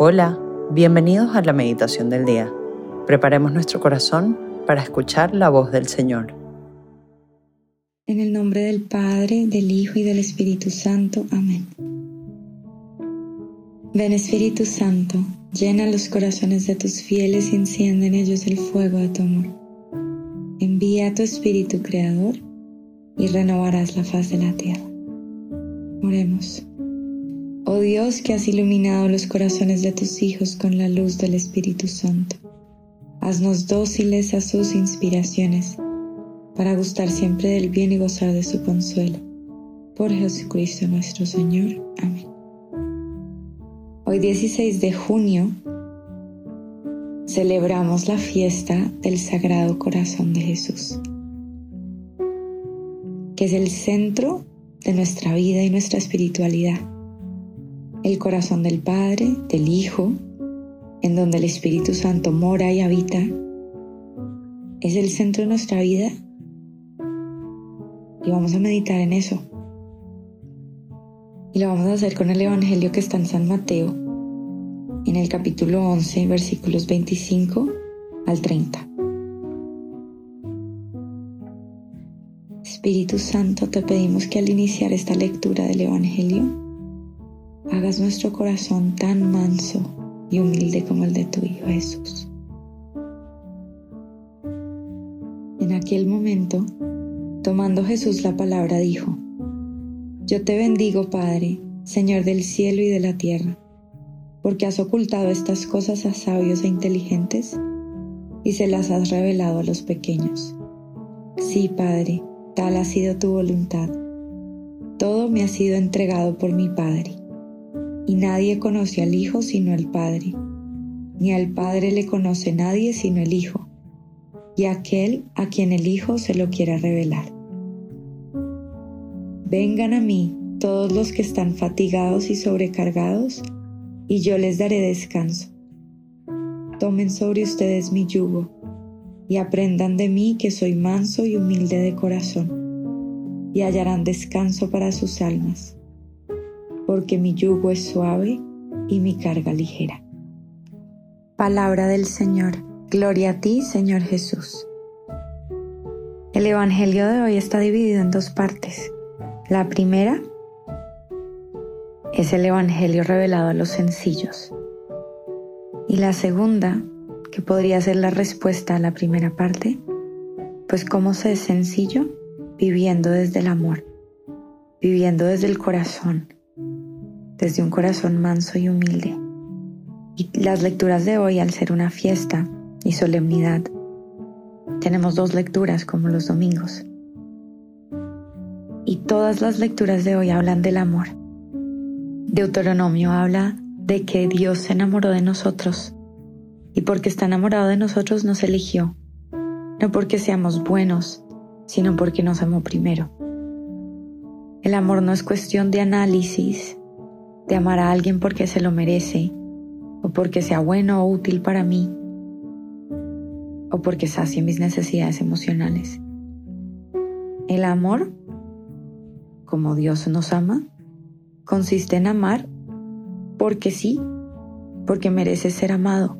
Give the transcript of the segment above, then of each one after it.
Hola, bienvenidos a la meditación del día. Preparemos nuestro corazón para escuchar la voz del Señor. En el nombre del Padre, del Hijo y del Espíritu Santo. Amén. Ven Espíritu Santo, llena los corazones de tus fieles y enciende en ellos el fuego de tu amor. Envía a tu Espíritu Creador y renovarás la faz de la tierra. Oremos. Oh Dios que has iluminado los corazones de tus hijos con la luz del Espíritu Santo, haznos dóciles a sus inspiraciones, para gustar siempre del bien y gozar de su consuelo. Por Jesucristo nuestro Señor. Amén. Hoy 16 de junio celebramos la fiesta del Sagrado Corazón de Jesús, que es el centro de nuestra vida y nuestra espiritualidad el corazón del Padre, del Hijo, en donde el Espíritu Santo mora y habita, es el centro de nuestra vida y vamos a meditar en eso. Y lo vamos a hacer con el Evangelio que está en San Mateo, en el capítulo 11, versículos 25 al 30. Espíritu Santo, te pedimos que al iniciar esta lectura del Evangelio, hagas nuestro corazón tan manso y humilde como el de tu Hijo Jesús. En aquel momento, tomando Jesús la palabra, dijo, Yo te bendigo, Padre, Señor del cielo y de la tierra, porque has ocultado estas cosas a sabios e inteligentes y se las has revelado a los pequeños. Sí, Padre, tal ha sido tu voluntad. Todo me ha sido entregado por mi Padre y nadie conoce al Hijo sino el Padre, ni al Padre le conoce nadie sino el Hijo, y aquel a quien el Hijo se lo quiera revelar. Vengan a mí todos los que están fatigados y sobrecargados, y yo les daré descanso. Tomen sobre ustedes mi yugo, y aprendan de mí que soy manso y humilde de corazón, y hallarán descanso para sus almas porque mi yugo es suave y mi carga ligera. Palabra del Señor. Gloria a ti, Señor Jesús. El Evangelio de hoy está dividido en dos partes. La primera es el Evangelio revelado a los sencillos. Y la segunda, que podría ser la respuesta a la primera parte, pues cómo se es sencillo viviendo desde el amor, viviendo desde el corazón, desde un corazón manso y humilde. Y las lecturas de hoy, al ser una fiesta y solemnidad, tenemos dos lecturas como los domingos. Y todas las lecturas de hoy hablan del amor. Deuteronomio habla de que Dios se enamoró de nosotros y porque está enamorado de nosotros nos eligió, no porque seamos buenos, sino porque nos amó primero. El amor no es cuestión de análisis, de amar a alguien porque se lo merece, o porque sea bueno o útil para mí, o porque sacie mis necesidades emocionales. El amor, como Dios nos ama, consiste en amar porque sí, porque merece ser amado,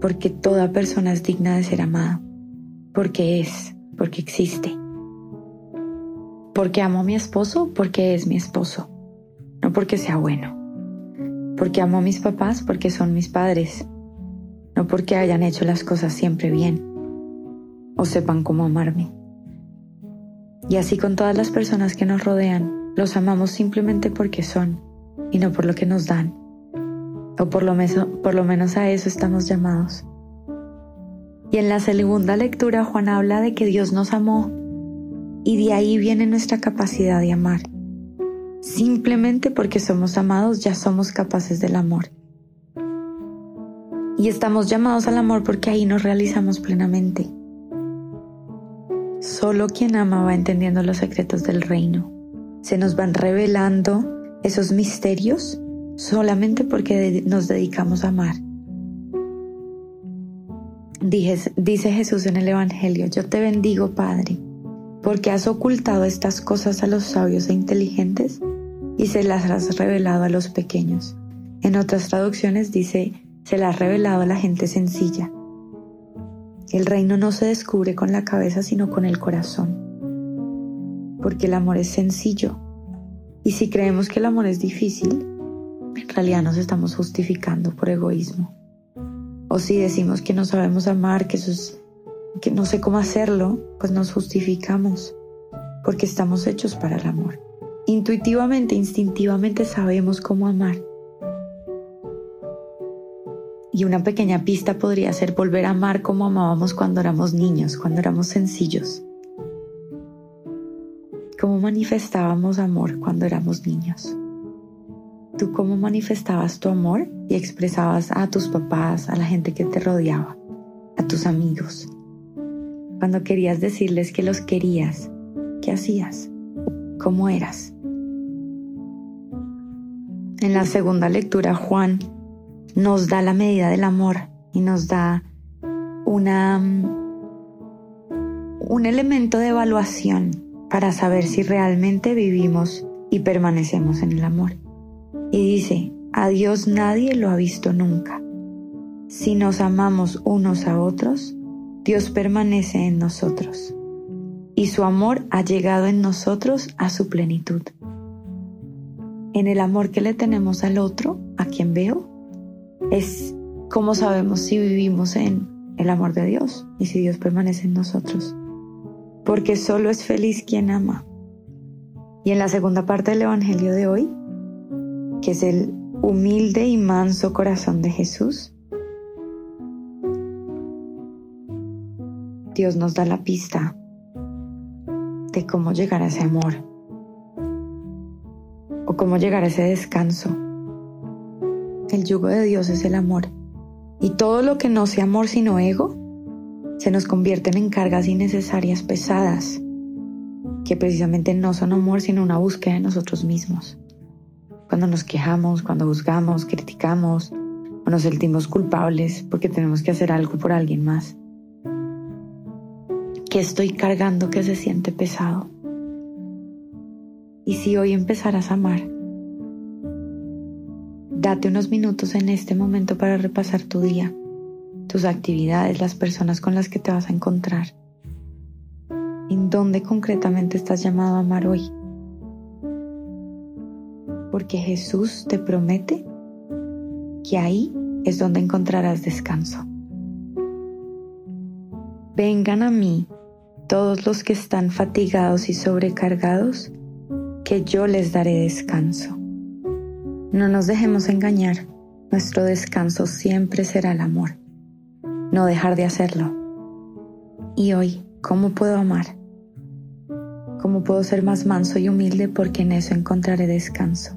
porque toda persona es digna de ser amada, porque es, porque existe. Porque amo a mi esposo, porque es mi esposo no porque sea bueno, porque amo a mis papás porque son mis padres, no porque hayan hecho las cosas siempre bien o sepan cómo amarme. Y así con todas las personas que nos rodean, los amamos simplemente porque son y no por lo que nos dan. O por lo, por lo menos a eso estamos llamados. Y en la segunda lectura Juan habla de que Dios nos amó y de ahí viene nuestra capacidad de amar. Simplemente porque somos amados ya somos capaces del amor. Y estamos llamados al amor porque ahí nos realizamos plenamente. Solo quien ama va entendiendo los secretos del reino. Se nos van revelando esos misterios solamente porque nos dedicamos a amar. Dice Jesús en el Evangelio, yo te bendigo Padre, porque has ocultado estas cosas a los sabios e inteligentes y se las has revelado a los pequeños. En otras traducciones dice, se la ha revelado a la gente sencilla. El reino no se descubre con la cabeza, sino con el corazón. Porque el amor es sencillo. Y si creemos que el amor es difícil, en realidad nos estamos justificando por egoísmo. O si decimos que no sabemos amar, que, que no sé cómo hacerlo, pues nos justificamos. Porque estamos hechos para el amor. Intuitivamente, instintivamente sabemos cómo amar y una pequeña pista podría ser volver a amar como amábamos cuando éramos niños, cuando éramos sencillos. ¿Cómo manifestábamos amor cuando éramos niños? ¿Tú cómo manifestabas tu amor y expresabas a tus papás, a la gente que te rodeaba, a tus amigos? Cuando querías decirles que los querías, ¿qué hacías? ¿Cómo eras? En la segunda lectura, Juan nos da la medida del amor y nos da una, un elemento de evaluación para saber si realmente vivimos y permanecemos en el amor. Y dice, a Dios nadie lo ha visto nunca. Si nos amamos unos a otros, Dios permanece en nosotros y su amor ha llegado en nosotros a su plenitud. En el amor que le tenemos al otro, a quien veo, es cómo sabemos si vivimos en el amor de Dios y si Dios permanece en nosotros. Porque solo es feliz quien ama. Y en la segunda parte del Evangelio de hoy, que es el humilde y manso corazón de Jesús, Dios nos da la pista de cómo llegar a ese amor cómo llegar a ese descanso el yugo de Dios es el amor. Y todo lo que no sea amor sino ego, se nos convierten en cargas innecesarias pesadas, que precisamente no son amor sino una búsqueda de nosotros mismos. Cuando nos quejamos, cuando juzgamos, criticamos o nos sentimos culpables porque tenemos que hacer algo por alguien más. ¿Qué estoy cargando que se siente pesado? Y si hoy empezarás a amar, Date unos minutos en este momento para repasar tu día, tus actividades, las personas con las que te vas a encontrar. ¿En dónde concretamente estás llamado a amar hoy? Porque Jesús te promete que ahí es donde encontrarás descanso. Vengan a mí todos los que están fatigados y sobrecargados, que yo les daré descanso. No nos dejemos engañar, nuestro descanso siempre será el amor, no dejar de hacerlo. Y hoy, ¿cómo puedo amar? ¿Cómo puedo ser más manso y humilde porque en eso encontraré descanso?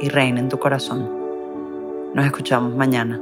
y reina en tu corazón. Nos escuchamos mañana.